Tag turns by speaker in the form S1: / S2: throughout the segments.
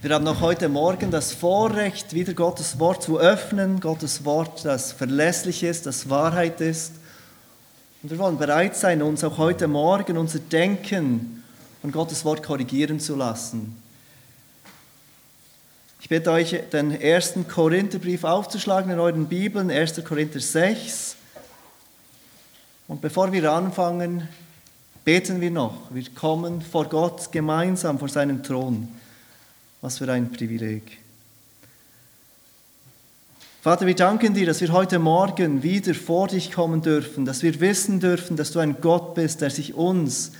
S1: Wir haben auch heute Morgen das Vorrecht, wieder Gottes Wort zu öffnen. Gottes Wort, das verlässlich ist, das Wahrheit ist. Und wir wollen bereit sein, uns auch heute Morgen unser Denken von Gottes Wort korrigieren zu lassen. Ich bitte euch, den ersten Korintherbrief aufzuschlagen in euren Bibeln, 1. Korinther 6. Und bevor wir anfangen, beten wir noch. Wir kommen vor Gott gemeinsam vor seinem Thron. Was für ein Privileg. Vater, wir danken dir, dass wir heute Morgen wieder vor dich kommen dürfen, dass wir wissen dürfen, dass du ein Gott bist, der sich uns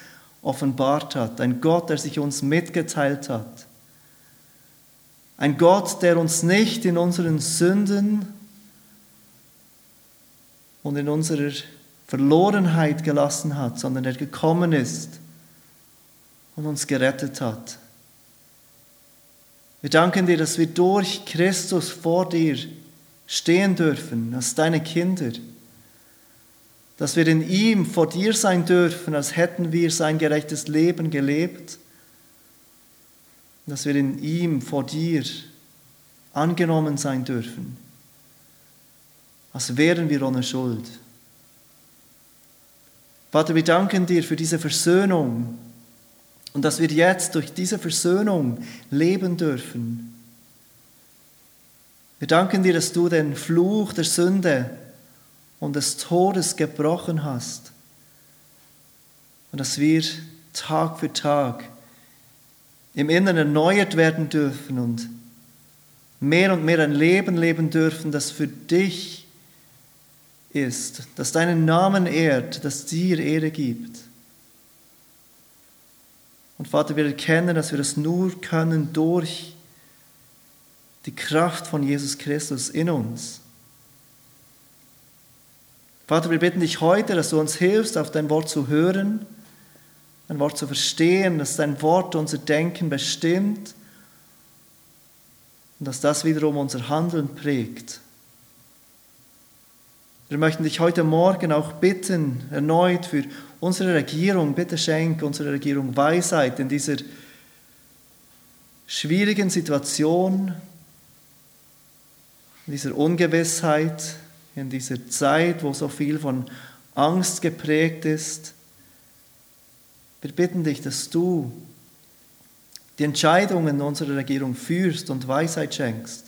S1: offenbart hat, ein Gott, der sich uns mitgeteilt hat, ein Gott, der uns nicht in unseren Sünden und in unserer Verlorenheit gelassen hat, sondern der gekommen ist und uns gerettet hat. Wir danken dir, dass wir durch Christus vor dir stehen dürfen, als deine Kinder. Dass wir in ihm vor dir sein dürfen, als hätten wir sein gerechtes Leben gelebt. Dass wir in ihm vor dir angenommen sein dürfen, als wären wir ohne Schuld. Vater, wir danken dir für diese Versöhnung, und dass wir jetzt durch diese Versöhnung leben dürfen. Wir danken dir, dass du den Fluch der Sünde und des Todes gebrochen hast und dass wir Tag für Tag im Inneren erneuert werden dürfen und mehr und mehr ein Leben leben dürfen, das für dich ist, das deinen Namen ehrt, das dir Ehre gibt. Und Vater, wir erkennen, dass wir das nur können durch die Kraft von Jesus Christus in uns. Vater, wir bitten dich heute, dass du uns hilfst, auf dein Wort zu hören, dein Wort zu verstehen, dass dein Wort unser Denken bestimmt und dass das wiederum unser Handeln prägt. Wir möchten dich heute Morgen auch bitten, erneut für unsere Regierung, bitte schenk unserer Regierung Weisheit in dieser schwierigen Situation, in dieser Ungewissheit, in dieser Zeit, wo so viel von Angst geprägt ist. Wir bitten dich, dass du die Entscheidungen unserer Regierung führst und Weisheit schenkst.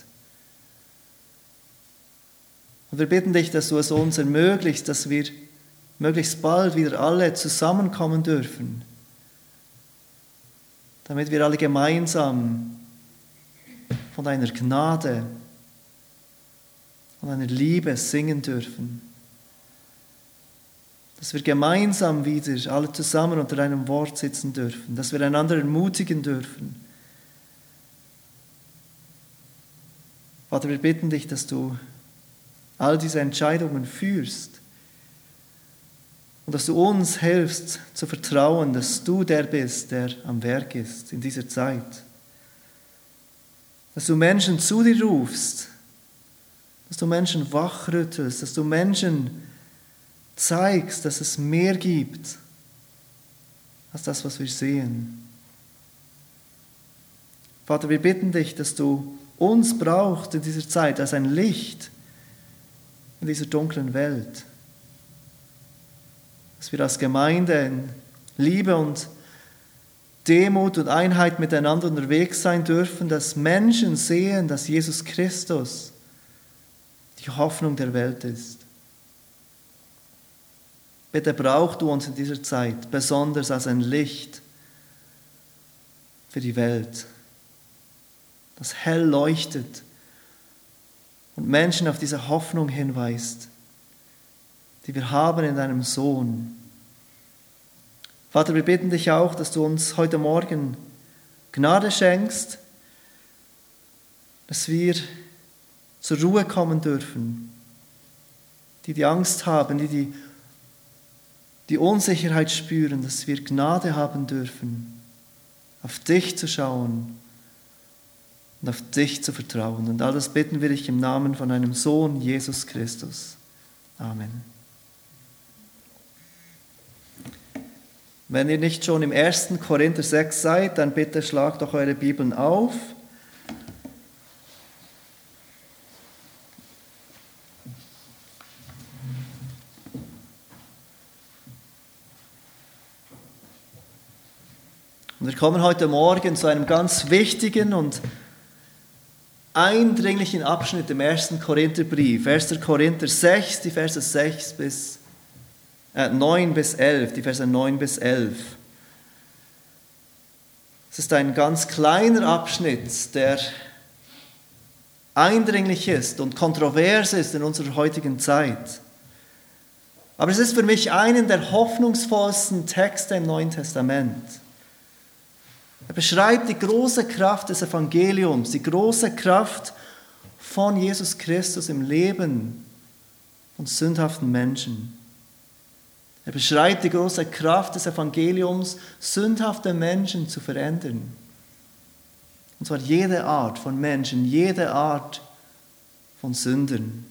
S1: Und wir bitten dich, dass du es uns ermöglicht, dass wir möglichst bald wieder alle zusammenkommen dürfen, damit wir alle gemeinsam von deiner Gnade, von deiner Liebe singen dürfen. Dass wir gemeinsam wieder alle zusammen unter deinem Wort sitzen dürfen, dass wir einander ermutigen dürfen. Vater, wir bitten dich, dass du all diese Entscheidungen führst und dass du uns hilfst zu vertrauen, dass du der bist, der am Werk ist in dieser Zeit. Dass du Menschen zu dir rufst, dass du Menschen wachrüttelst, dass du Menschen zeigst, dass es mehr gibt als das, was wir sehen. Vater, wir bitten dich, dass du uns brauchst in dieser Zeit als ein Licht in dieser dunklen Welt dass wir als Gemeinde in Liebe und Demut und Einheit miteinander unterwegs sein dürfen, dass Menschen sehen, dass Jesus Christus die Hoffnung der Welt ist. Bitte brauch du uns in dieser Zeit besonders als ein Licht für die Welt, das hell leuchtet und Menschen auf diese Hoffnung hinweist die wir haben in deinem Sohn. Vater, wir bitten dich auch, dass du uns heute Morgen Gnade schenkst, dass wir zur Ruhe kommen dürfen, die die Angst haben, die die, die Unsicherheit spüren, dass wir Gnade haben dürfen, auf dich zu schauen und auf dich zu vertrauen. Und all das bitten wir dich im Namen von deinem Sohn Jesus Christus. Amen. Wenn ihr nicht schon im 1. Korinther 6 seid, dann bitte schlagt doch eure Bibeln auf. Und wir kommen heute Morgen zu einem ganz wichtigen und eindringlichen Abschnitt im 1. Korintherbrief. 1. Korinther 6, die Verse 6 bis äh, 9 bis 11, die Verse 9 bis 11. Es ist ein ganz kleiner Abschnitt, der eindringlich ist und kontrovers ist in unserer heutigen Zeit. Aber es ist für mich einen der hoffnungsvollsten Texte im Neuen Testament. Er beschreibt die große Kraft des Evangeliums, die große Kraft von Jesus Christus im Leben von sündhaften Menschen. Er beschreibt die große Kraft des Evangeliums, sündhafte Menschen zu verändern. Und zwar jede Art von Menschen, jede Art von Sündern.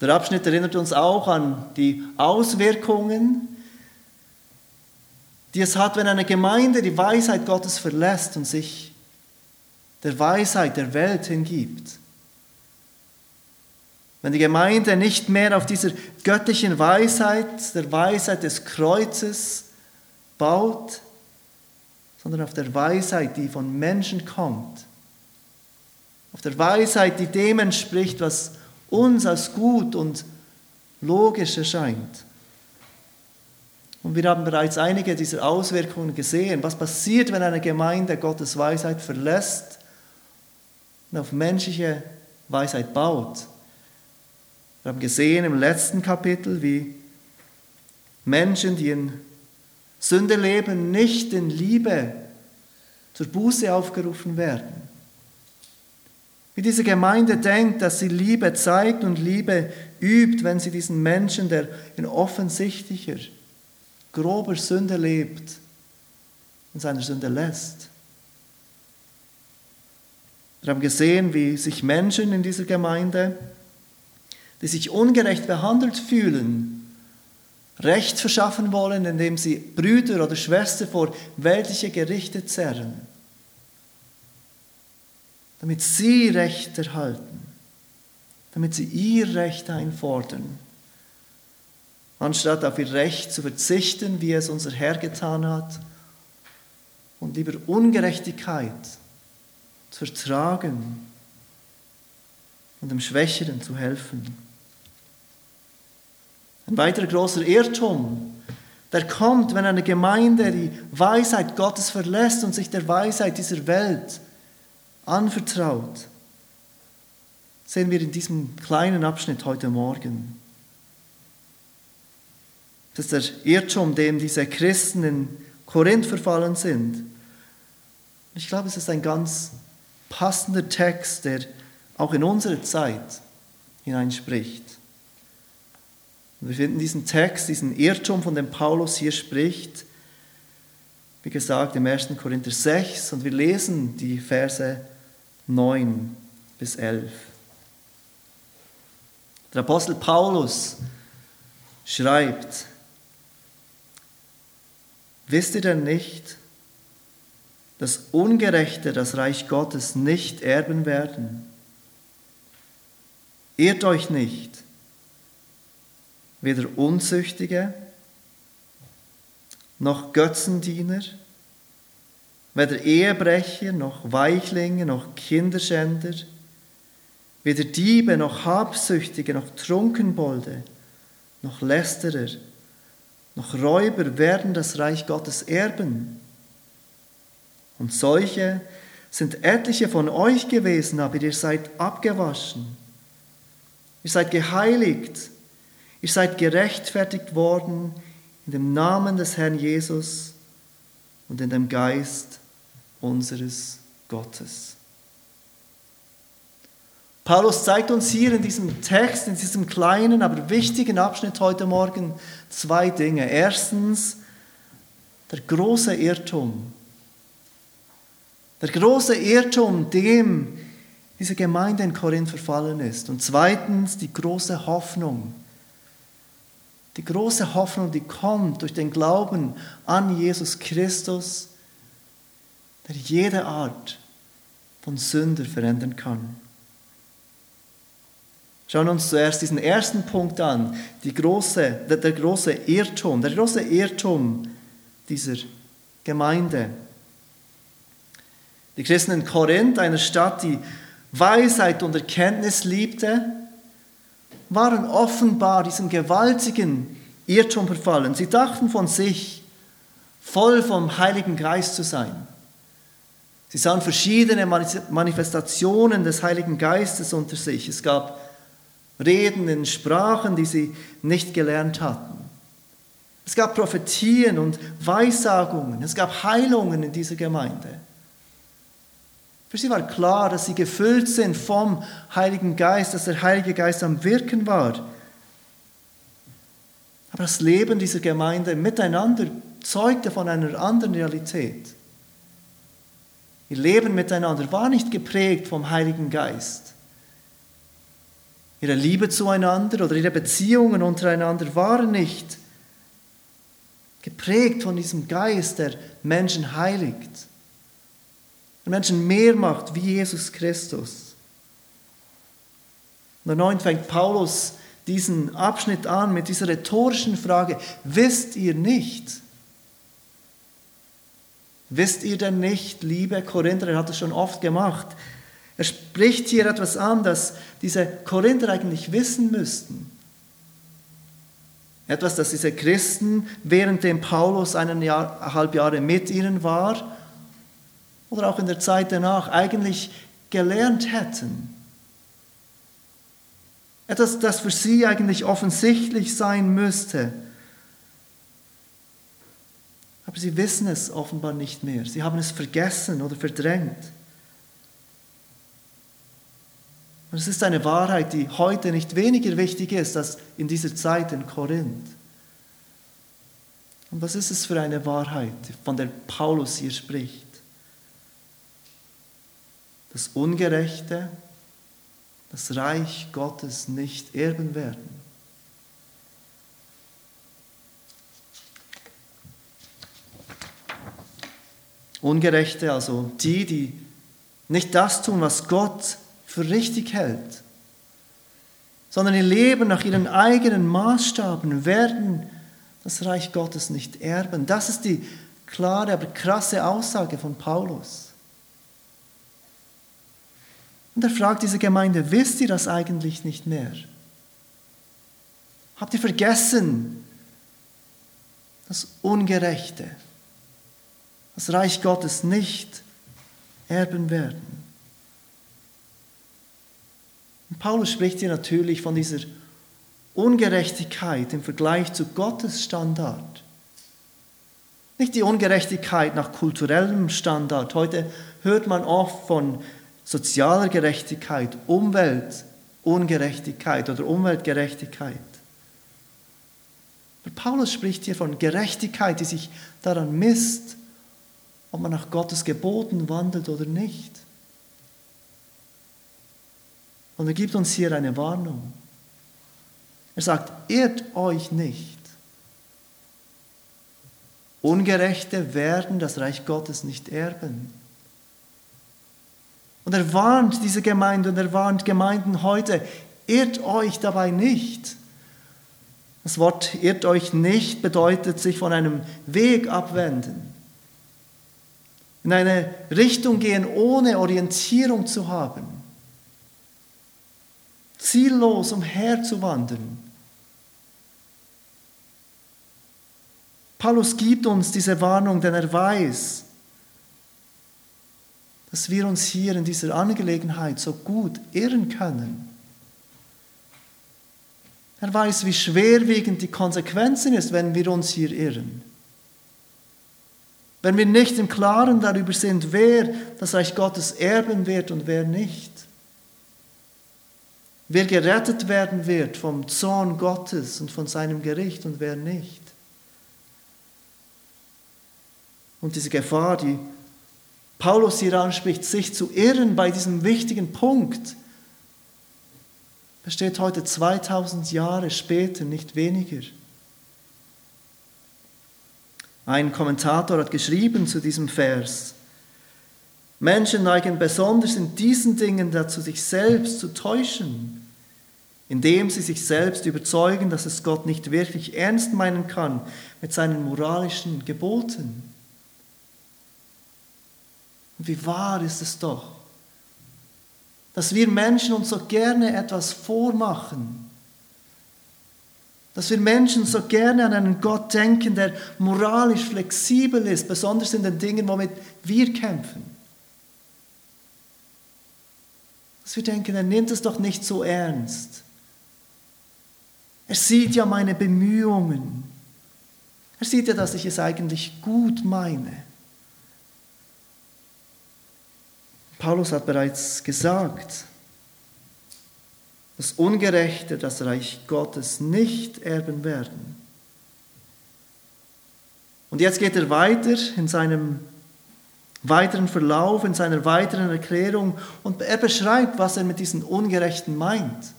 S1: Der Abschnitt erinnert uns auch an die Auswirkungen, die es hat, wenn eine Gemeinde die Weisheit Gottes verlässt und sich der Weisheit der Welt hingibt. Wenn die Gemeinde nicht mehr auf dieser göttlichen Weisheit, der Weisheit des Kreuzes baut, sondern auf der Weisheit, die von Menschen kommt. Auf der Weisheit, die dem entspricht, was uns als gut und logisch erscheint. Und wir haben bereits einige dieser Auswirkungen gesehen. Was passiert, wenn eine Gemeinde Gottes Weisheit verlässt und auf menschliche Weisheit baut? Wir haben gesehen im letzten Kapitel, wie Menschen, die in Sünde leben, nicht in Liebe zur Buße aufgerufen werden. Wie diese Gemeinde denkt, dass sie Liebe zeigt und Liebe übt, wenn sie diesen Menschen, der in offensichtlicher, grober Sünde lebt, in seiner Sünde lässt. Wir haben gesehen, wie sich Menschen in dieser Gemeinde, die sich ungerecht behandelt fühlen, Recht verschaffen wollen, indem sie Brüder oder Schwestern vor weltliche Gerichte zerren damit sie Recht erhalten, damit sie ihr Recht einfordern, anstatt auf ihr Recht zu verzichten, wie es unser Herr getan hat, und lieber Ungerechtigkeit zu ertragen und dem Schwächeren zu helfen. Ein weiterer großer Irrtum, der kommt, wenn eine Gemeinde die Weisheit Gottes verlässt und sich der Weisheit dieser Welt anvertraut, sehen wir in diesem kleinen Abschnitt heute Morgen. Das ist der Irrtum, dem diese Christen in Korinth verfallen sind. Ich glaube, es ist ein ganz passender Text, der auch in unsere Zeit hineinspricht. Wir finden diesen Text, diesen Irrtum, von dem Paulus hier spricht, wie gesagt, im 1. Korinther 6 und wir lesen die Verse 9 bis 11. Der Apostel Paulus schreibt, wisst ihr denn nicht, dass Ungerechte das Reich Gottes nicht erben werden? Irrt euch nicht, weder Unzüchtige, noch Götzendiener, weder Ehebrecher, noch Weichlinge, noch Kinderschänder, weder Diebe, noch Habsüchtige, noch Trunkenbolde, noch Lästerer, noch Räuber werden das Reich Gottes erben. Und solche sind etliche von euch gewesen, aber ihr seid abgewaschen. Ihr seid geheiligt. Ihr seid gerechtfertigt worden in dem Namen des Herrn Jesus und in dem Geist unseres Gottes. Paulus zeigt uns hier in diesem Text, in diesem kleinen, aber wichtigen Abschnitt heute Morgen zwei Dinge. Erstens, der große Irrtum. Der große Irrtum, dem diese Gemeinde in Korinth verfallen ist. Und zweitens, die große Hoffnung. Die große Hoffnung, die kommt durch den Glauben an Jesus Christus der jede Art von Sünder verändern kann. Schauen wir uns zuerst diesen ersten Punkt an, große, der, der große Irrtum, der große Irrtum dieser Gemeinde. Die Christen in Korinth, einer Stadt, die Weisheit und Erkenntnis liebte, waren offenbar diesem gewaltigen Irrtum verfallen. Sie dachten von sich, voll vom Heiligen Geist zu sein. Sie sahen verschiedene Manifestationen des Heiligen Geistes unter sich. Es gab Reden in Sprachen, die sie nicht gelernt hatten. Es gab Prophetien und Weissagungen. Es gab Heilungen in dieser Gemeinde. Für sie war klar, dass sie gefüllt sind vom Heiligen Geist, dass der Heilige Geist am Wirken war. Aber das Leben dieser Gemeinde miteinander zeugte von einer anderen Realität. Ihr Leben miteinander war nicht geprägt vom Heiligen Geist. Ihre Liebe zueinander oder ihre Beziehungen untereinander waren nicht geprägt von diesem Geist, der Menschen heiligt Menschen mehr macht wie Jesus Christus. Und erneut fängt Paulus diesen Abschnitt an mit dieser rhetorischen Frage, wisst ihr nicht? Wisst ihr denn nicht, liebe Korinther, er hat es schon oft gemacht, er spricht hier etwas an, das diese Korinther eigentlich wissen müssten. Etwas, das diese Christen, währenddem Paulus eineinhalb Jahre mit ihnen war, oder auch in der Zeit danach eigentlich gelernt hätten. Etwas, das für sie eigentlich offensichtlich sein müsste. Aber sie wissen es offenbar nicht mehr. Sie haben es vergessen oder verdrängt. Und es ist eine Wahrheit, die heute nicht weniger wichtig ist als in dieser Zeit in Korinth. Und was ist es für eine Wahrheit, von der Paulus hier spricht? Dass Ungerechte das Reich Gottes nicht erben werden. Ungerechte, also die, die nicht das tun, was Gott für richtig hält, sondern ihr Leben nach ihren eigenen Maßstaben, werden das Reich Gottes nicht erben. Das ist die klare, aber krasse Aussage von Paulus. Und er fragt diese Gemeinde, wisst ihr das eigentlich nicht mehr? Habt ihr vergessen, dass Ungerechte das Reich Gottes nicht erben werden? Und Paulus spricht hier natürlich von dieser Ungerechtigkeit im Vergleich zu Gottes Standard. Nicht die Ungerechtigkeit nach kulturellem Standard. Heute hört man oft von sozialer Gerechtigkeit, Umweltungerechtigkeit oder Umweltgerechtigkeit. Paulus spricht hier von Gerechtigkeit, die sich daran misst, ob man nach Gottes Geboten wandelt oder nicht. Und er gibt uns hier eine Warnung. Er sagt, irrt euch nicht. Ungerechte werden das Reich Gottes nicht erben. Und er warnt diese Gemeinde und er warnt Gemeinden heute, irrt euch dabei nicht. Das Wort irrt euch nicht bedeutet sich von einem Weg abwenden, in eine Richtung gehen, ohne Orientierung zu haben, ziellos umherzuwandern. Paulus gibt uns diese Warnung, denn er weiß, dass wir uns hier in dieser Angelegenheit so gut irren können. Er weiß, wie schwerwiegend die Konsequenzen ist, wenn wir uns hier irren. Wenn wir nicht im Klaren darüber sind, wer das Reich Gottes erben wird und wer nicht. Wer gerettet werden wird vom Zorn Gottes und von seinem Gericht und wer nicht. Und diese Gefahr, die Paulus hier anspricht, sich zu irren bei diesem wichtigen Punkt, besteht heute 2000 Jahre später nicht weniger. Ein Kommentator hat geschrieben zu diesem Vers, Menschen neigen besonders in diesen Dingen dazu, sich selbst zu täuschen, indem sie sich selbst überzeugen, dass es Gott nicht wirklich ernst meinen kann mit seinen moralischen Geboten. Und wie wahr ist es doch, dass wir Menschen uns so gerne etwas vormachen, dass wir Menschen so gerne an einen Gott denken, der moralisch flexibel ist, besonders in den Dingen, womit wir kämpfen. Dass wir denken, er nimmt es doch nicht so ernst. Er sieht ja meine Bemühungen. Er sieht ja, dass ich es eigentlich gut meine. Paulus hat bereits gesagt, dass Ungerechte das Reich Gottes nicht erben werden. Und jetzt geht er weiter in seinem weiteren Verlauf, in seiner weiteren Erklärung und er beschreibt, was er mit diesen Ungerechten meint.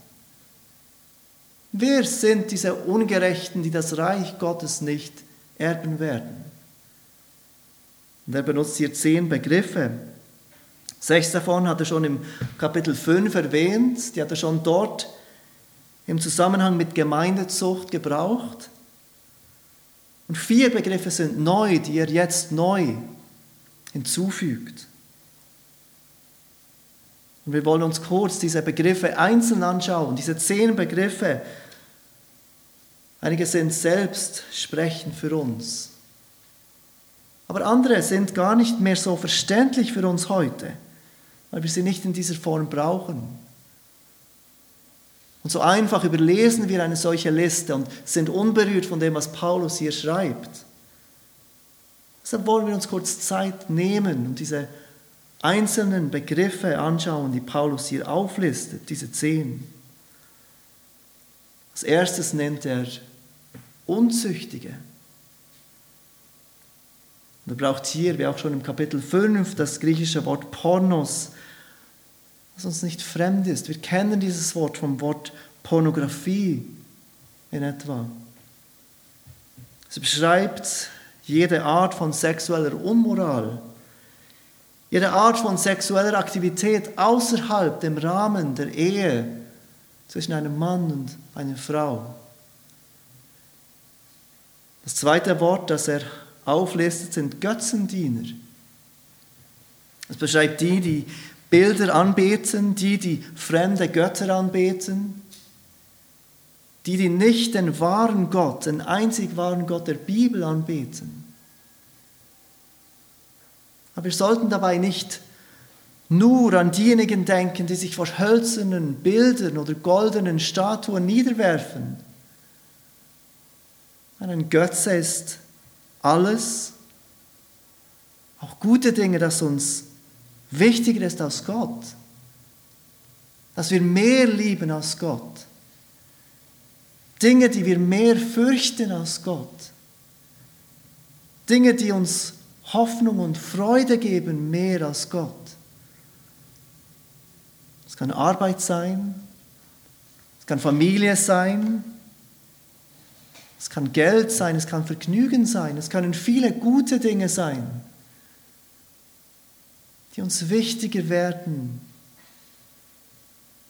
S1: Wer sind diese Ungerechten, die das Reich Gottes nicht erben werden? Und er benutzt hier zehn Begriffe. Sechs davon hat er schon im Kapitel 5 erwähnt, die hat er schon dort im Zusammenhang mit Gemeindezucht gebraucht. Und vier Begriffe sind neu, die er jetzt neu hinzufügt. Und wir wollen uns kurz diese Begriffe einzeln anschauen, diese zehn Begriffe. Einige sind selbst sprechend für uns, aber andere sind gar nicht mehr so verständlich für uns heute weil wir sie nicht in dieser Form brauchen. Und so einfach überlesen wir eine solche Liste und sind unberührt von dem, was Paulus hier schreibt. Deshalb wollen wir uns kurz Zeit nehmen und diese einzelnen Begriffe anschauen, die Paulus hier auflistet, diese zehn. Als erstes nennt er Unzüchtige. Und er braucht hier, wie auch schon im Kapitel 5, das griechische Wort Pornos, das uns nicht fremd ist. Wir kennen dieses Wort vom Wort Pornografie in etwa. Es beschreibt jede Art von sexueller Unmoral, jede Art von sexueller Aktivität außerhalb dem Rahmen der Ehe zwischen einem Mann und einer Frau. Das zweite Wort, das er auflistet, sind Götzendiener. Es beschreibt die, die Bilder anbeten, die, die fremde Götter anbeten, die, die nicht den wahren Gott, den einzig wahren Gott der Bibel anbeten. Aber wir sollten dabei nicht nur an diejenigen denken, die sich vor hölzernen Bildern oder goldenen Statuen niederwerfen. Ein Götze ist alles, auch gute Dinge, das uns wichtiger ist als Gott. Dass wir mehr lieben als Gott. Dinge, die wir mehr fürchten als Gott. Dinge, die uns Hoffnung und Freude geben mehr als Gott. Es kann Arbeit sein, es kann Familie sein, es kann Geld sein, es kann Vergnügen sein, es können viele gute Dinge sein die uns wichtiger werden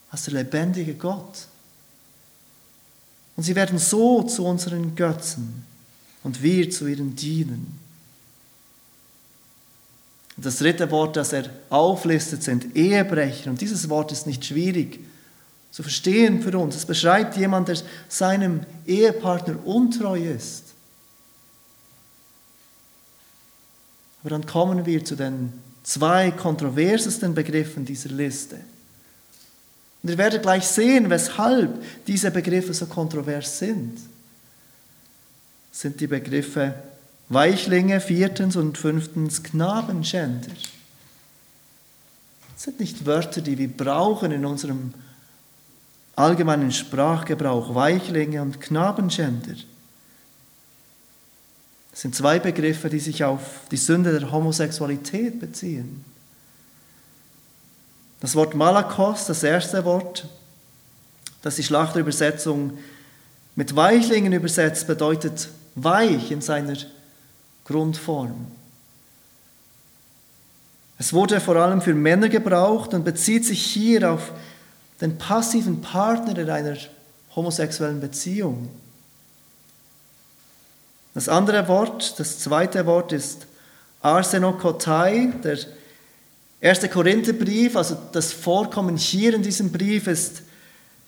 S1: als der lebendige Gott. Und sie werden so zu unseren Götzen und wir zu ihren dienen. Das dritte Wort, das er auflistet, sind Ehebrecher. Und dieses Wort ist nicht schwierig zu verstehen für uns. Es beschreibt jemand, der seinem Ehepartner untreu ist. Aber dann kommen wir zu den zwei kontroversesten Begriffen dieser Liste. Und ihr werdet gleich sehen, weshalb diese Begriffe so kontrovers sind. Sind die Begriffe Weichlinge, viertens und fünftens Knabenschänder. Das sind nicht Wörter, die wir brauchen in unserem allgemeinen Sprachgebrauch, Weichlinge und Knabenschänder. Sind zwei Begriffe, die sich auf die Sünde der Homosexualität beziehen. Das Wort Malakos, das erste Wort, das die Schlachterübersetzung mit Weichlingen übersetzt, bedeutet weich in seiner Grundform. Es wurde vor allem für Männer gebraucht und bezieht sich hier auf den passiven Partner in einer homosexuellen Beziehung. Das andere Wort, das zweite Wort ist Arsenokotai, der Erster Korintherbrief, also das Vorkommen hier in diesem Brief, ist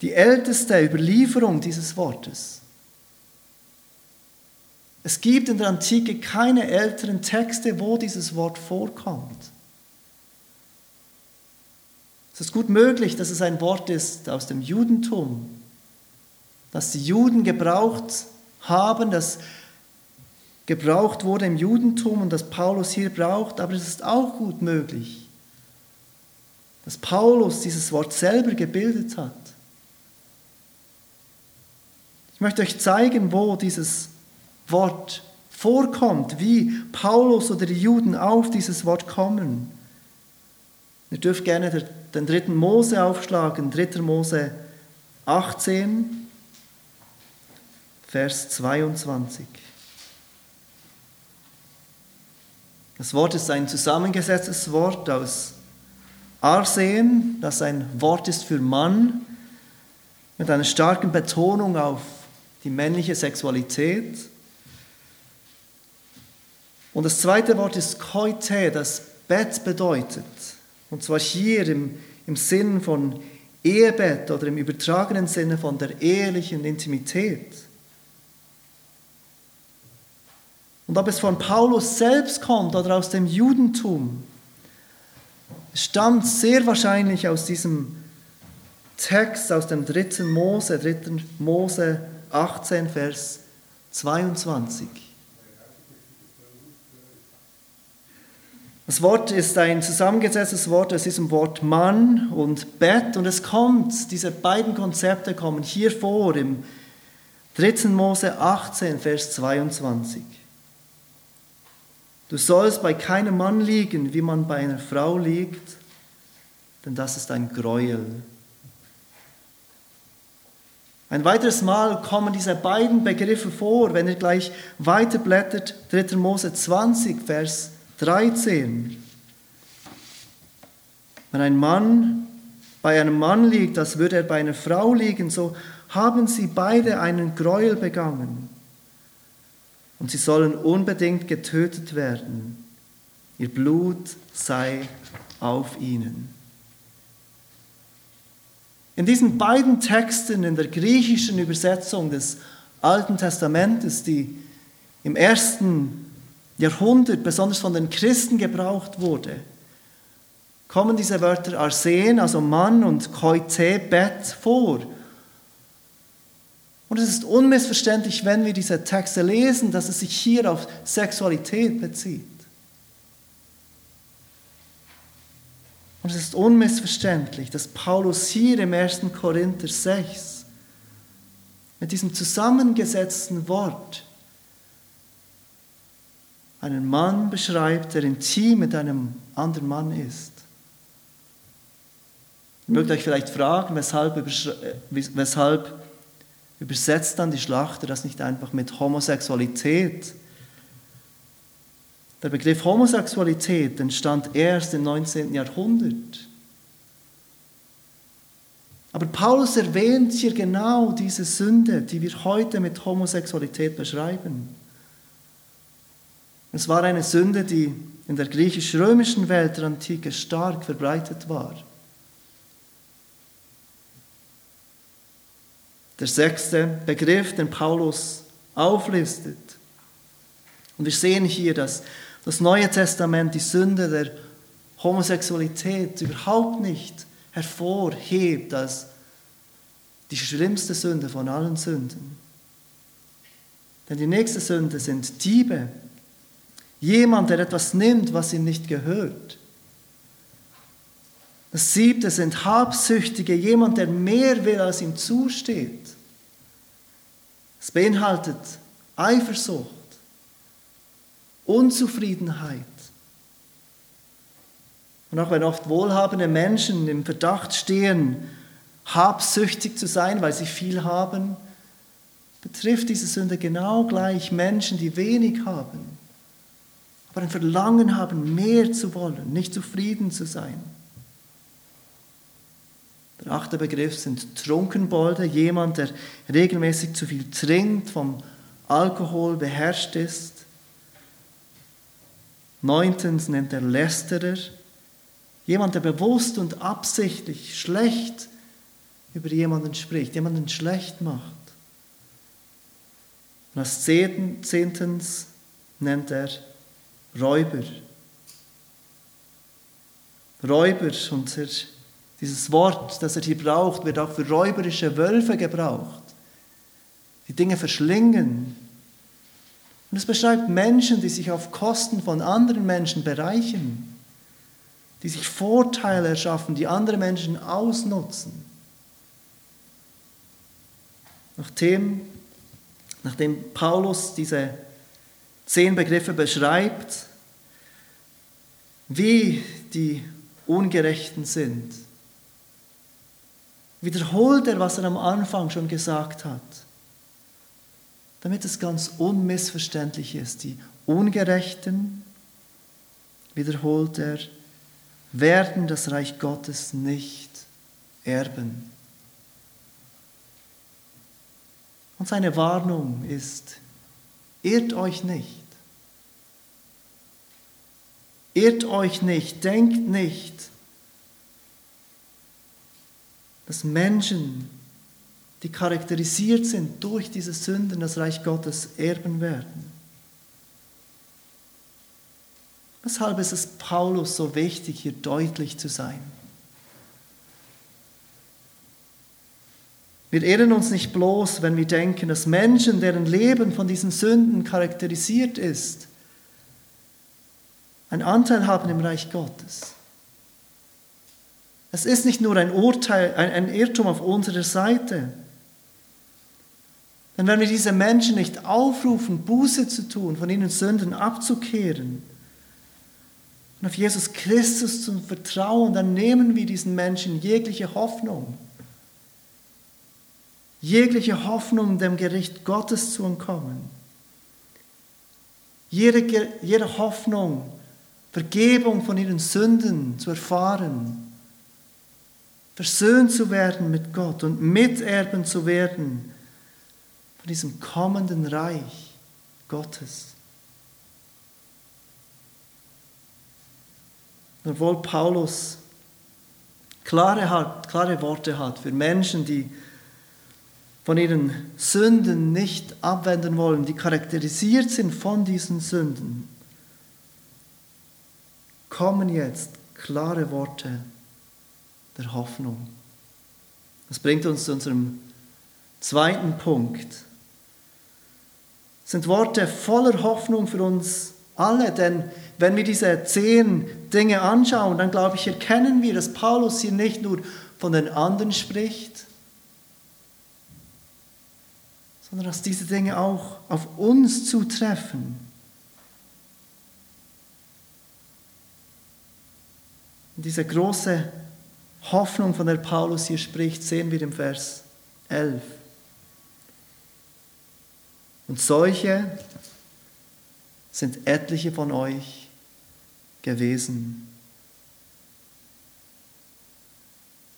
S1: die älteste Überlieferung dieses Wortes. Es gibt in der Antike keine älteren Texte, wo dieses Wort vorkommt. Es ist gut möglich, dass es ein Wort ist aus dem Judentum, das die Juden gebraucht haben, das gebraucht wurde im Judentum und das Paulus hier braucht, aber es ist auch gut möglich, dass Paulus dieses Wort selber gebildet hat. Ich möchte euch zeigen, wo dieses Wort vorkommt, wie Paulus oder die Juden auf dieses Wort kommen. Ihr dürft gerne den dritten Mose aufschlagen, 3. Mose 18, Vers 22. Das Wort ist ein zusammengesetztes Wort aus Arsen, das ein Wort ist für Mann, mit einer starken Betonung auf die männliche Sexualität. Und das zweite Wort ist Koite, das Bett bedeutet. Und zwar hier im, im Sinn von Ehebett oder im übertragenen Sinne von der ehelichen Intimität. Und ob es von Paulus selbst kommt oder aus dem Judentum, stammt sehr wahrscheinlich aus diesem Text aus dem dritten Mose, 3. Mose 18, Vers 22. Das Wort ist ein zusammengesetztes Wort aus diesem Wort Mann und Bett und es kommt, diese beiden Konzepte kommen hier vor im 3. Mose 18, Vers 22. Du sollst bei keinem Mann liegen, wie man bei einer Frau liegt, denn das ist ein Gräuel. Ein weiteres Mal kommen diese beiden Begriffe vor, wenn ihr gleich weiterblättert, 3. Mose 20, Vers 13. Wenn ein Mann bei einem Mann liegt, als würde er bei einer Frau liegen, so haben sie beide einen Gräuel begangen. Und sie sollen unbedingt getötet werden. Ihr Blut sei auf ihnen. In diesen beiden Texten in der griechischen Übersetzung des Alten Testamentes, die im ersten Jahrhundert besonders von den Christen gebraucht wurde, kommen diese Wörter Arsen, also Mann, und Koite, Bett vor. Und es ist unmissverständlich, wenn wir diese Texte lesen, dass es sich hier auf Sexualität bezieht. Und es ist unmissverständlich, dass Paulus hier im 1. Korinther 6 mit diesem zusammengesetzten Wort einen Mann beschreibt, der intim mit einem anderen Mann ist. Ihr mögt euch vielleicht fragen, weshalb, äh, weshalb übersetzt dann die Schlachter das nicht einfach mit Homosexualität? Der Begriff Homosexualität entstand erst im 19. Jahrhundert. Aber Paulus erwähnt hier genau diese Sünde, die wir heute mit Homosexualität beschreiben. Es war eine Sünde, die in der griechisch-römischen Welt der Antike stark verbreitet war. Der sechste Begriff, den Paulus auflistet. Und wir sehen hier, dass das Neue Testament die Sünde der Homosexualität überhaupt nicht hervorhebt als die schlimmste Sünde von allen Sünden. Denn die nächste Sünde sind Diebe, Jemand, der etwas nimmt, was ihm nicht gehört. Das siebte sind Habsüchtige, jemand, der mehr will, als ihm zusteht. Es beinhaltet Eifersucht, Unzufriedenheit. Und auch wenn oft wohlhabende Menschen im Verdacht stehen, habsüchtig zu sein, weil sie viel haben, betrifft diese Sünde genau gleich Menschen, die wenig haben aber ein Verlangen haben, mehr zu wollen, nicht zufrieden zu sein. Der achte Begriff sind Trunkenbolde, jemand, der regelmäßig zu viel trinkt, vom Alkohol beherrscht ist. Neuntens nennt er Lästerer, Jemand, der bewusst und absichtlich schlecht über jemanden spricht, jemanden schlecht macht. Und als Zehntens nennt er Räuber. Räuber und er, dieses Wort, das er hier braucht, wird auch für räuberische Wölfe gebraucht, die Dinge verschlingen. Und es beschreibt Menschen, die sich auf Kosten von anderen Menschen bereichern, die sich Vorteile erschaffen, die andere Menschen ausnutzen. Nachdem, nachdem Paulus diese zehn Begriffe beschreibt, wie die Ungerechten sind, wiederholt er, was er am Anfang schon gesagt hat, damit es ganz unmissverständlich ist. Die Ungerechten, wiederholt er, werden das Reich Gottes nicht erben. Und seine Warnung ist, irrt euch nicht. Irrt euch nicht, denkt nicht, dass Menschen, die charakterisiert sind durch diese Sünden, das Reich Gottes erben werden. Weshalb ist es Paulus so wichtig, hier deutlich zu sein? Wir ehren uns nicht bloß, wenn wir denken, dass Menschen, deren Leben von diesen Sünden charakterisiert ist, einen Anteil haben im Reich Gottes. Es ist nicht nur ein Urteil, ein, ein Irrtum auf unserer Seite. Denn wenn wir diese Menschen nicht aufrufen, Buße zu tun, von ihnen Sünden abzukehren und auf Jesus Christus zu vertrauen, dann nehmen wir diesen Menschen jegliche Hoffnung jegliche Hoffnung, dem Gericht Gottes zu entkommen. Jede, jede Hoffnung, Vergebung von ihren Sünden zu erfahren, versöhnt zu werden mit Gott und Miterben zu werden von diesem kommenden Reich Gottes. Obwohl Paulus klare, klare Worte hat für Menschen, die von ihren Sünden nicht abwenden wollen, die charakterisiert sind von diesen Sünden, kommen jetzt klare Worte der Hoffnung. Das bringt uns zu unserem zweiten Punkt. Das sind Worte voller Hoffnung für uns alle, denn wenn wir diese zehn Dinge anschauen, dann glaube ich, erkennen wir, dass Paulus hier nicht nur von den anderen spricht, sondern dass diese Dinge auch auf uns zutreffen. Und diese große Hoffnung, von der Paulus hier spricht, sehen wir im Vers 11. Und solche sind etliche von euch gewesen.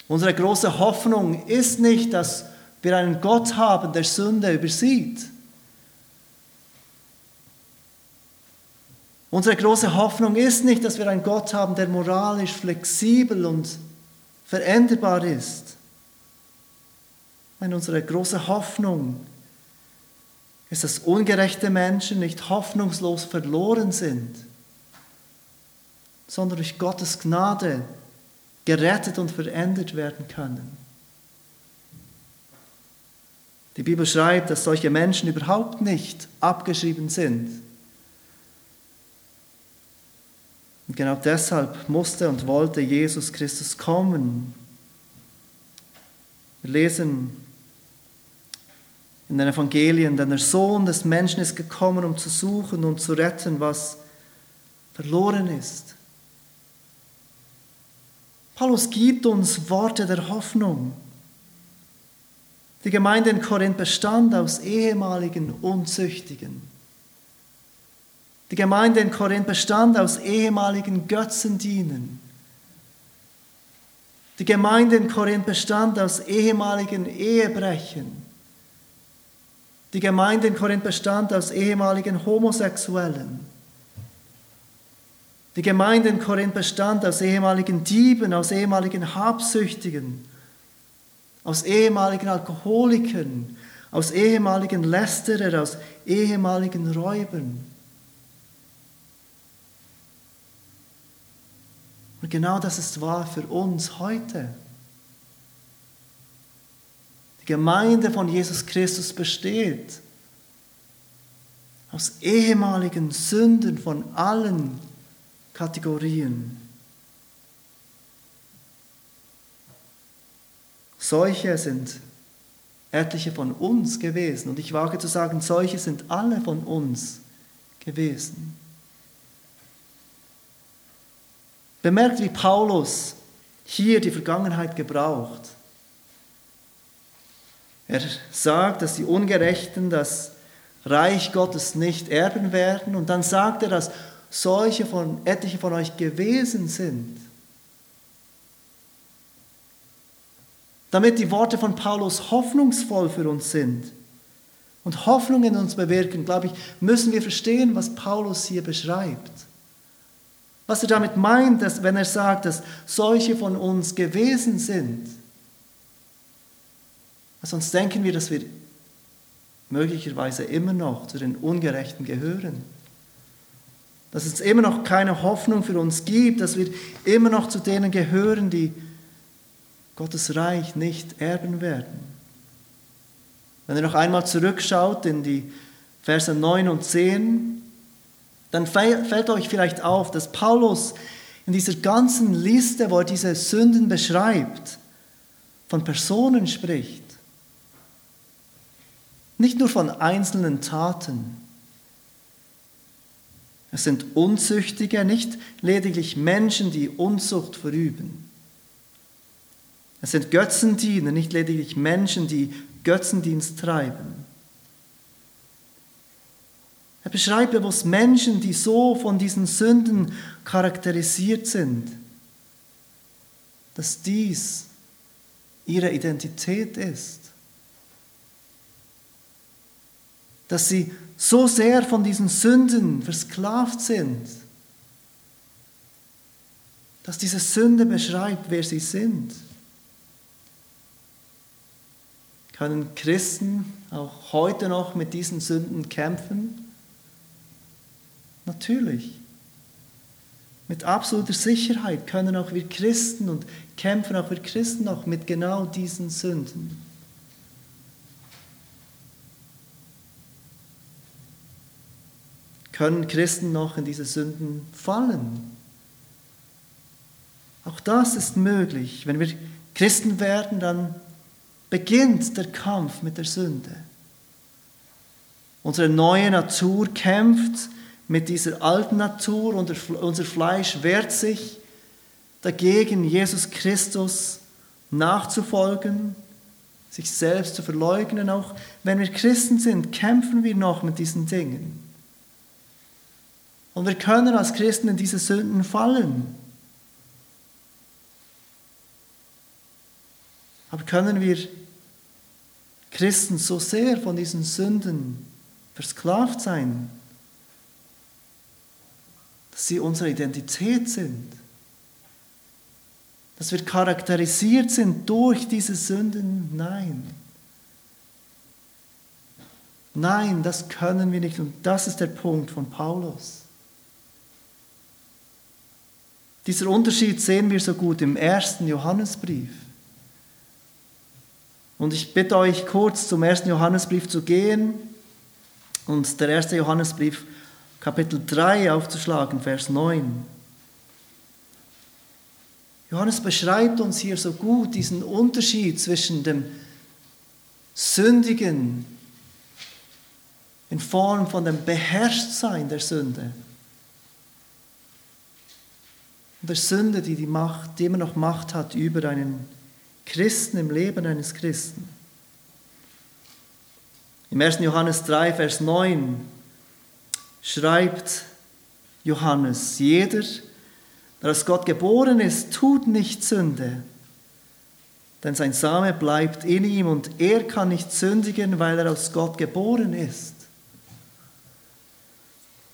S1: Unsere große Hoffnung ist nicht, dass wir einen Gott haben, der Sünde übersieht. Unsere große Hoffnung ist nicht, dass wir einen Gott haben, der moralisch flexibel und veränderbar ist. Nein, unsere große Hoffnung ist, dass ungerechte Menschen nicht hoffnungslos verloren sind, sondern durch Gottes Gnade gerettet und verändert werden können. Die Bibel schreibt, dass solche Menschen überhaupt nicht abgeschrieben sind. Und genau deshalb musste und wollte Jesus Christus kommen. Wir lesen in den Evangelien, denn der Sohn des Menschen ist gekommen, um zu suchen und zu retten, was verloren ist. Paulus gibt uns Worte der Hoffnung. Die Gemeinde in Korinth bestand aus ehemaligen Unzüchtigen. Die Gemeinde in Korinth bestand aus ehemaligen Götzendienen. Die Gemeinde in Korinth bestand aus ehemaligen Ehebrechen. Die Gemeinde in Korinth bestand aus ehemaligen Homosexuellen. Die Gemeinde in Korinth bestand aus ehemaligen Dieben, aus ehemaligen Habsüchtigen, aus ehemaligen Alkoholikern, aus ehemaligen Lästerer, aus ehemaligen Räubern. Und genau das ist wahr für uns heute. Die Gemeinde von Jesus Christus besteht aus ehemaligen Sünden von allen Kategorien. Solche sind etliche von uns gewesen. Und ich wage zu sagen, solche sind alle von uns gewesen. Bemerkt, wie Paulus hier die Vergangenheit gebraucht. Er sagt, dass die Ungerechten das Reich Gottes nicht erben werden. Und dann sagt er, dass solche von etliche von euch gewesen sind. Damit die Worte von Paulus hoffnungsvoll für uns sind und Hoffnung in uns bewirken, glaube ich, müssen wir verstehen, was Paulus hier beschreibt. Was er damit meint, dass, wenn er sagt, dass solche von uns gewesen sind. Sonst denken wir, dass wir möglicherweise immer noch zu den Ungerechten gehören. Dass es immer noch keine Hoffnung für uns gibt, dass wir immer noch zu denen gehören, die Gottes Reich nicht erben werden. Wenn ihr noch einmal zurückschaut in die Verse 9 und 10, dann fällt euch vielleicht auf, dass Paulus in dieser ganzen Liste, wo er diese Sünden beschreibt, von Personen spricht. Nicht nur von einzelnen Taten. Es sind Unzüchtige, nicht lediglich Menschen, die Unzucht verüben. Es sind Götzendiener, nicht lediglich Menschen, die Götzendienst treiben. Beschreibt bewusst Menschen, die so von diesen Sünden charakterisiert sind, dass dies ihre Identität ist. Dass sie so sehr von diesen Sünden versklavt sind, dass diese Sünde beschreibt, wer sie sind. Können Christen auch heute noch mit diesen Sünden kämpfen? Natürlich. Mit absoluter Sicherheit können auch wir Christen und kämpfen auch wir Christen noch mit genau diesen Sünden. Können Christen noch in diese Sünden fallen? Auch das ist möglich. Wenn wir Christen werden, dann beginnt der Kampf mit der Sünde. Unsere neue Natur kämpft mit dieser alten Natur, unser Fleisch wehrt sich dagegen, Jesus Christus nachzufolgen, sich selbst zu verleugnen. Auch wenn wir Christen sind, kämpfen wir noch mit diesen Dingen. Und wir können als Christen in diese Sünden fallen. Aber können wir Christen so sehr von diesen Sünden versklavt sein, dass sie unsere Identität sind. Dass wir charakterisiert sind durch diese Sünden? Nein. Nein, das können wir nicht. Und das ist der Punkt von Paulus. Dieser Unterschied sehen wir so gut im ersten Johannesbrief. Und ich bitte euch kurz zum ersten Johannesbrief zu gehen. Und der erste Johannesbrief Kapitel 3 aufzuschlagen, Vers 9. Johannes beschreibt uns hier so gut diesen Unterschied zwischen dem Sündigen in Form von dem Beherrschtsein der Sünde und der Sünde, die, die, Macht, die immer noch Macht hat über einen Christen im Leben eines Christen. Im 1. Johannes 3, Vers 9 schreibt Johannes, jeder, der aus Gott geboren ist, tut nicht Sünde, denn sein Same bleibt in ihm und er kann nicht sündigen, weil er aus Gott geboren ist.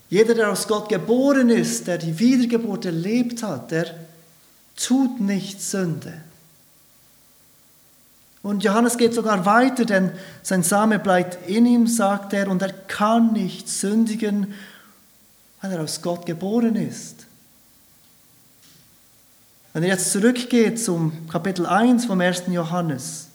S1: Jeder, der aus Gott geboren ist, der die Wiedergeburt erlebt hat, der tut nicht Sünde. Und Johannes geht sogar weiter, denn sein Same bleibt in ihm, sagt er, und er kann nicht sündigen, weil er aus Gott geboren ist. Wenn ihr jetzt zurückgeht zum Kapitel 1 vom 1. Johannes,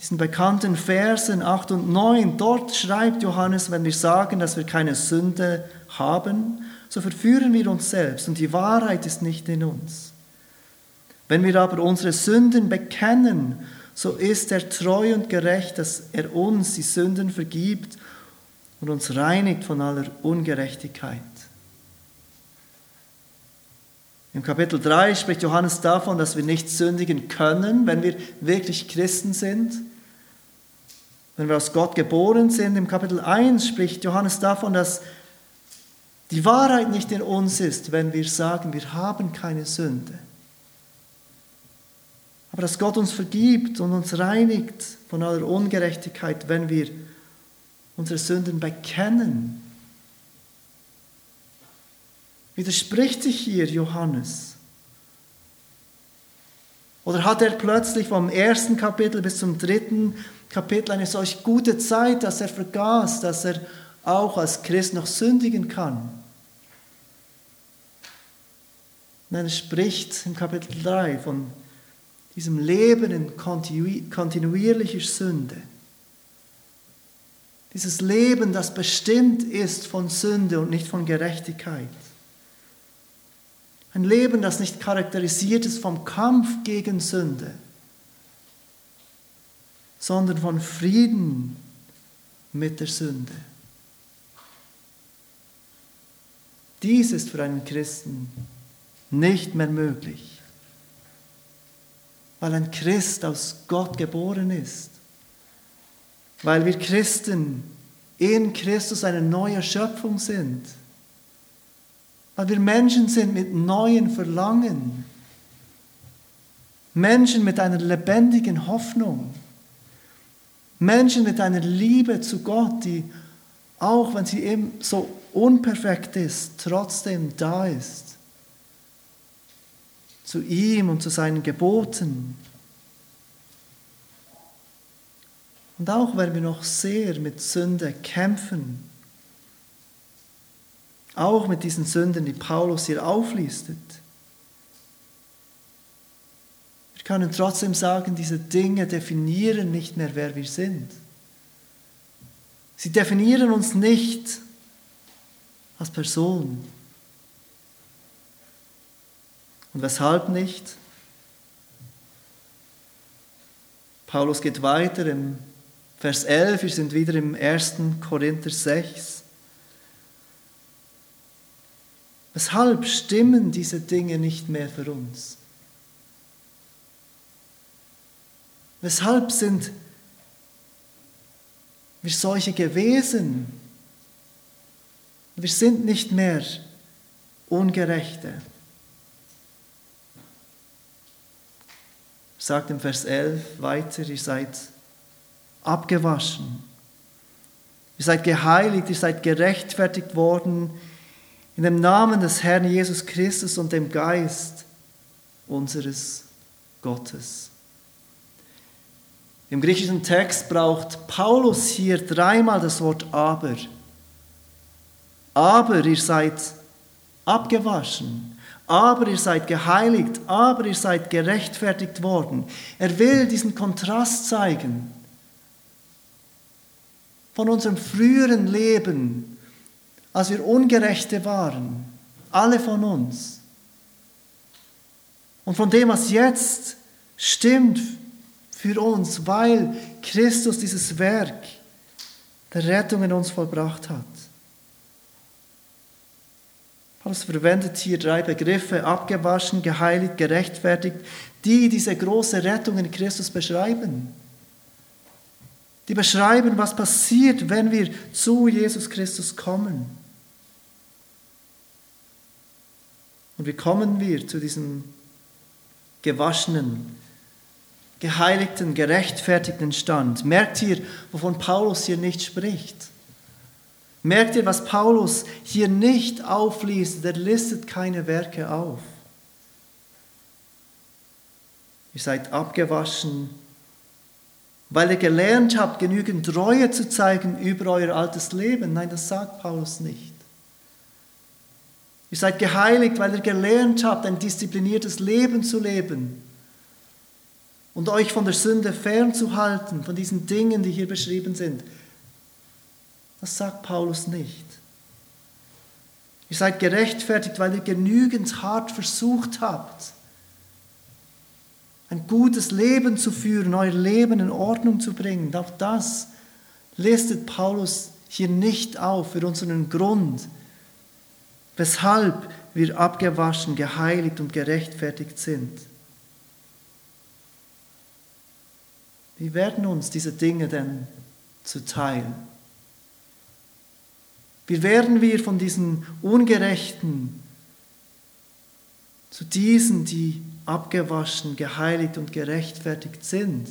S1: diesen bekannten Versen 8 und 9, dort schreibt Johannes, wenn wir sagen, dass wir keine Sünde haben, so verführen wir uns selbst und die Wahrheit ist nicht in uns. Wenn wir aber unsere Sünden bekennen, so ist er treu und gerecht, dass er uns die Sünden vergibt und uns reinigt von aller Ungerechtigkeit. Im Kapitel 3 spricht Johannes davon, dass wir nicht sündigen können, wenn wir wirklich Christen sind. Wenn wir aus Gott geboren sind. Im Kapitel 1 spricht Johannes davon, dass die Wahrheit nicht in uns ist, wenn wir sagen, wir haben keine Sünde. Aber dass Gott uns vergibt und uns reinigt von aller Ungerechtigkeit, wenn wir unsere Sünden bekennen Widerspricht sich hier Johannes? Oder hat er plötzlich vom ersten Kapitel bis zum dritten Kapitel eine solch gute Zeit, dass er vergaß, dass er auch als Christ noch sündigen kann? Nein, er spricht im Kapitel 3 von diesem Leben in kontinuierlicher Sünde. Dieses Leben, das bestimmt ist von Sünde und nicht von Gerechtigkeit. Ein Leben, das nicht charakterisiert ist vom Kampf gegen Sünde, sondern von Frieden mit der Sünde. Dies ist für einen Christen nicht mehr möglich, weil ein Christ aus Gott geboren ist, weil wir Christen in Christus eine neue Schöpfung sind weil wir Menschen sind mit neuen Verlangen. Menschen mit einer lebendigen Hoffnung. Menschen mit einer Liebe zu Gott, die, auch wenn sie eben so unperfekt ist, trotzdem da ist. Zu ihm und zu seinen Geboten. Und auch wenn wir noch sehr mit Sünde kämpfen, auch mit diesen Sünden, die Paulus hier auflistet. Wir können trotzdem sagen, diese Dinge definieren nicht mehr, wer wir sind. Sie definieren uns nicht als Person. Und weshalb nicht? Paulus geht weiter im Vers 11, wir sind wieder im 1. Korinther 6. Weshalb stimmen diese Dinge nicht mehr für uns? Weshalb sind wir solche gewesen? Wir sind nicht mehr Ungerechte. Sagt im Vers 11 weiter, ihr seid abgewaschen, ihr seid geheiligt, ihr seid gerechtfertigt worden in dem Namen des Herrn Jesus Christus und dem Geist unseres Gottes. Im griechischen Text braucht Paulus hier dreimal das Wort aber. Aber ihr seid abgewaschen, aber ihr seid geheiligt, aber ihr seid gerechtfertigt worden. Er will diesen Kontrast zeigen von unserem früheren Leben als wir Ungerechte waren, alle von uns. Und von dem, was jetzt stimmt für uns, weil Christus dieses Werk der Rettung in uns vollbracht hat. Paulus verwendet hier drei Begriffe, abgewaschen, geheiligt, gerechtfertigt, die diese große Rettung in Christus beschreiben. Die beschreiben, was passiert, wenn wir zu Jesus Christus kommen. Und wie kommen wir zu diesem gewaschenen, geheiligten, gerechtfertigten Stand? Merkt ihr, wovon Paulus hier nicht spricht? Merkt ihr, was Paulus hier nicht aufliest? Er listet keine Werke auf. Ihr seid abgewaschen, weil ihr gelernt habt, genügend Treue zu zeigen über euer altes Leben. Nein, das sagt Paulus nicht. Ihr seid geheiligt, weil ihr gelernt habt, ein diszipliniertes Leben zu leben und euch von der Sünde fernzuhalten, von diesen Dingen, die hier beschrieben sind. Das sagt Paulus nicht. Ihr seid gerechtfertigt, weil ihr genügend hart versucht habt, ein gutes Leben zu führen, euer Leben in Ordnung zu bringen. Auch das listet Paulus hier nicht auf für unseren Grund, weshalb wir abgewaschen, geheiligt und gerechtfertigt sind. Wie werden uns diese Dinge denn zuteil? Wie werden wir von diesen Ungerechten zu diesen, die abgewaschen, geheiligt und gerechtfertigt sind?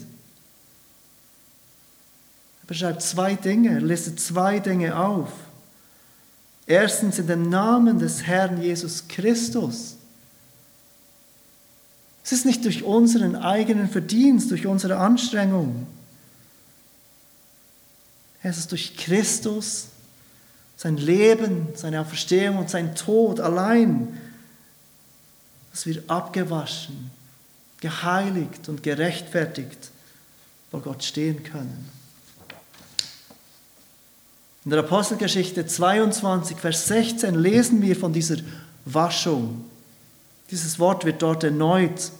S1: Er beschreibt zwei Dinge, er listet zwei Dinge auf. Erstens in dem Namen des Herrn Jesus Christus. Es ist nicht durch unseren eigenen Verdienst, durch unsere Anstrengung. Es ist durch Christus, sein Leben, seine Auferstehung und sein Tod allein, dass wir abgewaschen, geheiligt und gerechtfertigt vor Gott stehen können. In der Apostelgeschichte 22, Vers 16 lesen wir von dieser Waschung. Dieses Wort wird dort erneut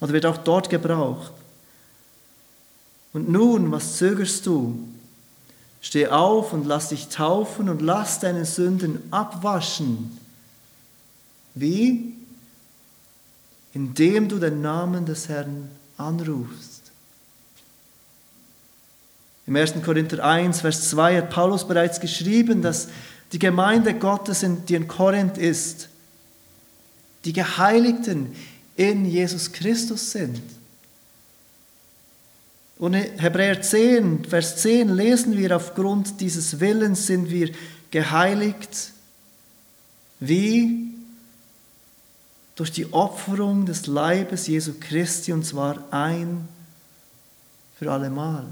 S1: oder wird auch dort gebraucht. Und nun, was zögerst du? Steh auf und lass dich taufen und lass deine Sünden abwaschen. Wie? Indem du den Namen des Herrn anrufst. Im 1. Korinther 1, Vers 2 hat Paulus bereits geschrieben, dass die Gemeinde Gottes, die in Korinth ist, die Geheiligten in Jesus Christus sind. Und in Hebräer 10, Vers 10 lesen wir, aufgrund dieses Willens sind wir geheiligt, wie durch die Opferung des Leibes Jesu Christi, und zwar ein für allemal.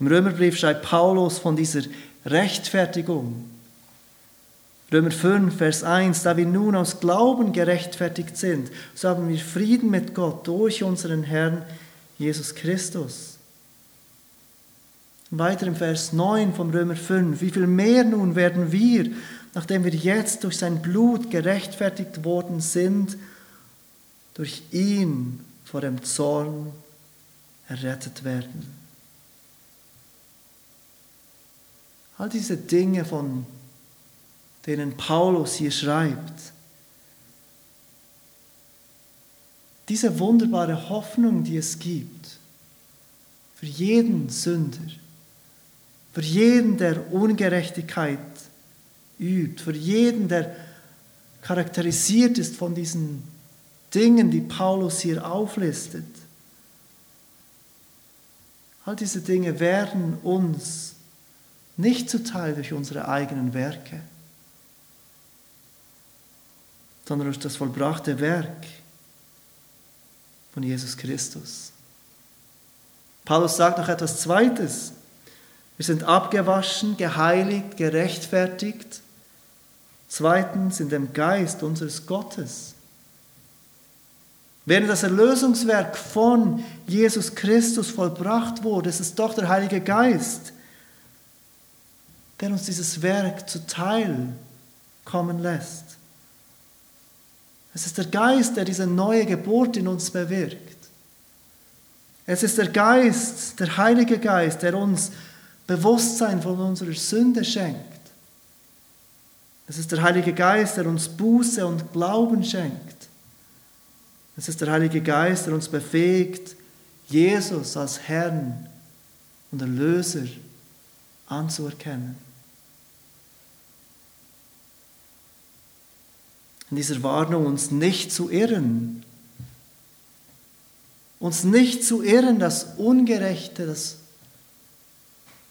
S1: Im Römerbrief schreibt Paulus von dieser Rechtfertigung. Römer 5, Vers 1, da wir nun aus Glauben gerechtfertigt sind, so haben wir Frieden mit Gott durch unseren Herrn Jesus Christus. weiter im Vers 9 vom Römer 5, wie viel mehr nun werden wir, nachdem wir jetzt durch sein Blut gerechtfertigt worden sind, durch ihn vor dem Zorn errettet werden. All diese Dinge, von denen Paulus hier schreibt, diese wunderbare Hoffnung, die es gibt, für jeden Sünder, für jeden, der Ungerechtigkeit übt, für jeden, der charakterisiert ist von diesen Dingen, die Paulus hier auflistet. All diese Dinge werden uns nicht zuteil durch unsere eigenen Werke, sondern durch das vollbrachte Werk von Jesus Christus. Paulus sagt noch etwas Zweites. Wir sind abgewaschen, geheiligt, gerechtfertigt. Zweitens in dem Geist unseres Gottes. Während das Erlösungswerk von Jesus Christus vollbracht wurde, ist es doch der Heilige Geist, der uns dieses Werk zuteil kommen lässt. Es ist der Geist, der diese neue Geburt in uns bewirkt. Es ist der Geist, der Heilige Geist, der uns Bewusstsein von unserer Sünde schenkt. Es ist der Heilige Geist, der uns Buße und Glauben schenkt. Es ist der Heilige Geist, der uns befähigt, Jesus als Herrn und Erlöser anzuerkennen. in dieser Warnung, uns nicht zu irren. Uns nicht zu irren, das Ungerechte, das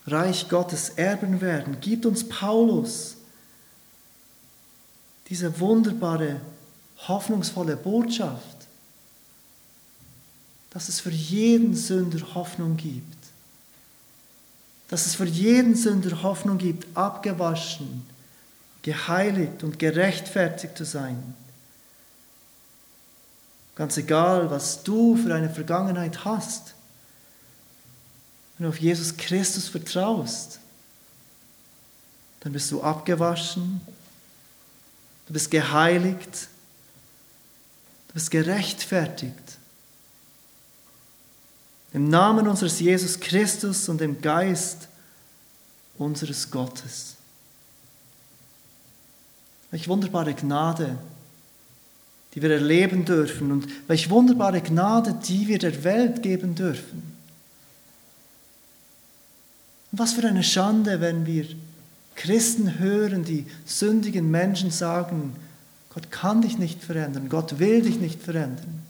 S1: Reich Gottes erben werden. Gibt uns Paulus diese wunderbare, hoffnungsvolle Botschaft, dass es für jeden Sünder Hoffnung gibt. Dass es für jeden Sünder Hoffnung gibt, abgewaschen, geheiligt und gerechtfertigt zu sein. Ganz egal, was du für eine Vergangenheit hast, wenn du auf Jesus Christus vertraust, dann bist du abgewaschen, du bist geheiligt, du bist gerechtfertigt. Im Namen unseres Jesus Christus und im Geist unseres Gottes. Welch wunderbare Gnade, die wir erleben dürfen und welch wunderbare Gnade, die wir der Welt geben dürfen. Und was für eine Schande, wenn wir Christen hören, die sündigen Menschen sagen, Gott kann dich nicht verändern, Gott will dich nicht verändern.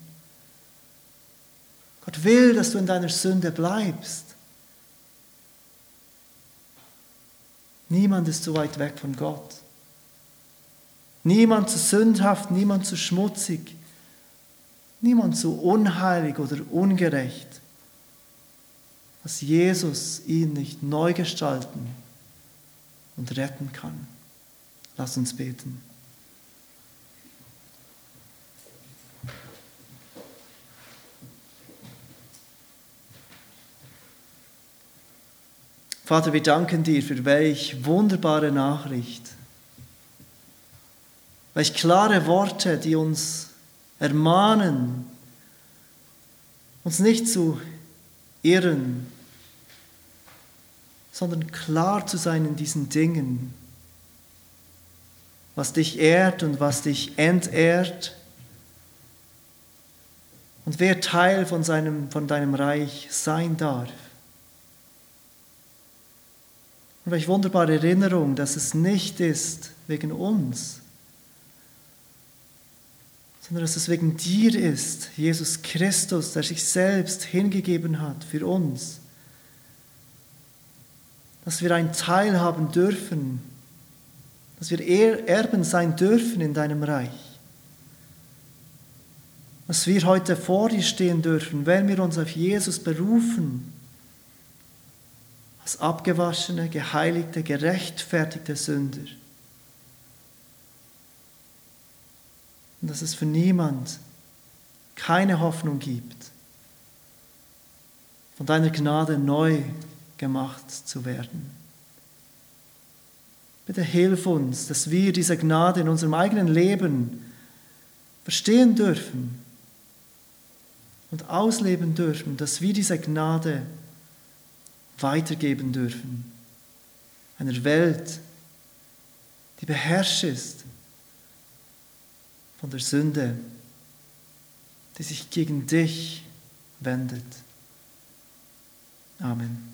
S1: Gott will, dass du in deiner Sünde bleibst. Niemand ist so weit weg von Gott. Niemand zu sündhaft, niemand zu schmutzig, niemand zu unheilig oder ungerecht, dass Jesus ihn nicht neu gestalten und retten kann. Lass uns beten. Vater, wir danken dir für welch wunderbare Nachricht Welch klare Worte, die uns ermahnen, uns nicht zu irren, sondern klar zu sein in diesen Dingen, was dich ehrt und was dich entehrt und wer Teil von, seinem, von deinem Reich sein darf. Und welch wunderbare Erinnerung, dass es nicht ist wegen uns, sondern dass es wegen dir ist, Jesus Christus, der sich selbst hingegeben hat für uns. Dass wir ein Teil haben dürfen, dass wir Erben sein dürfen in deinem Reich. Dass wir heute vor dir stehen dürfen, wenn wir uns auf Jesus berufen, als abgewaschene, geheiligte, gerechtfertigte Sünder. Und dass es für niemand keine Hoffnung gibt, von deiner Gnade neu gemacht zu werden. Bitte hilf uns, dass wir diese Gnade in unserem eigenen Leben verstehen dürfen und ausleben dürfen, dass wir diese Gnade weitergeben dürfen. Einer Welt, die beherrscht ist von der Sünde, die sich gegen dich wendet. Amen.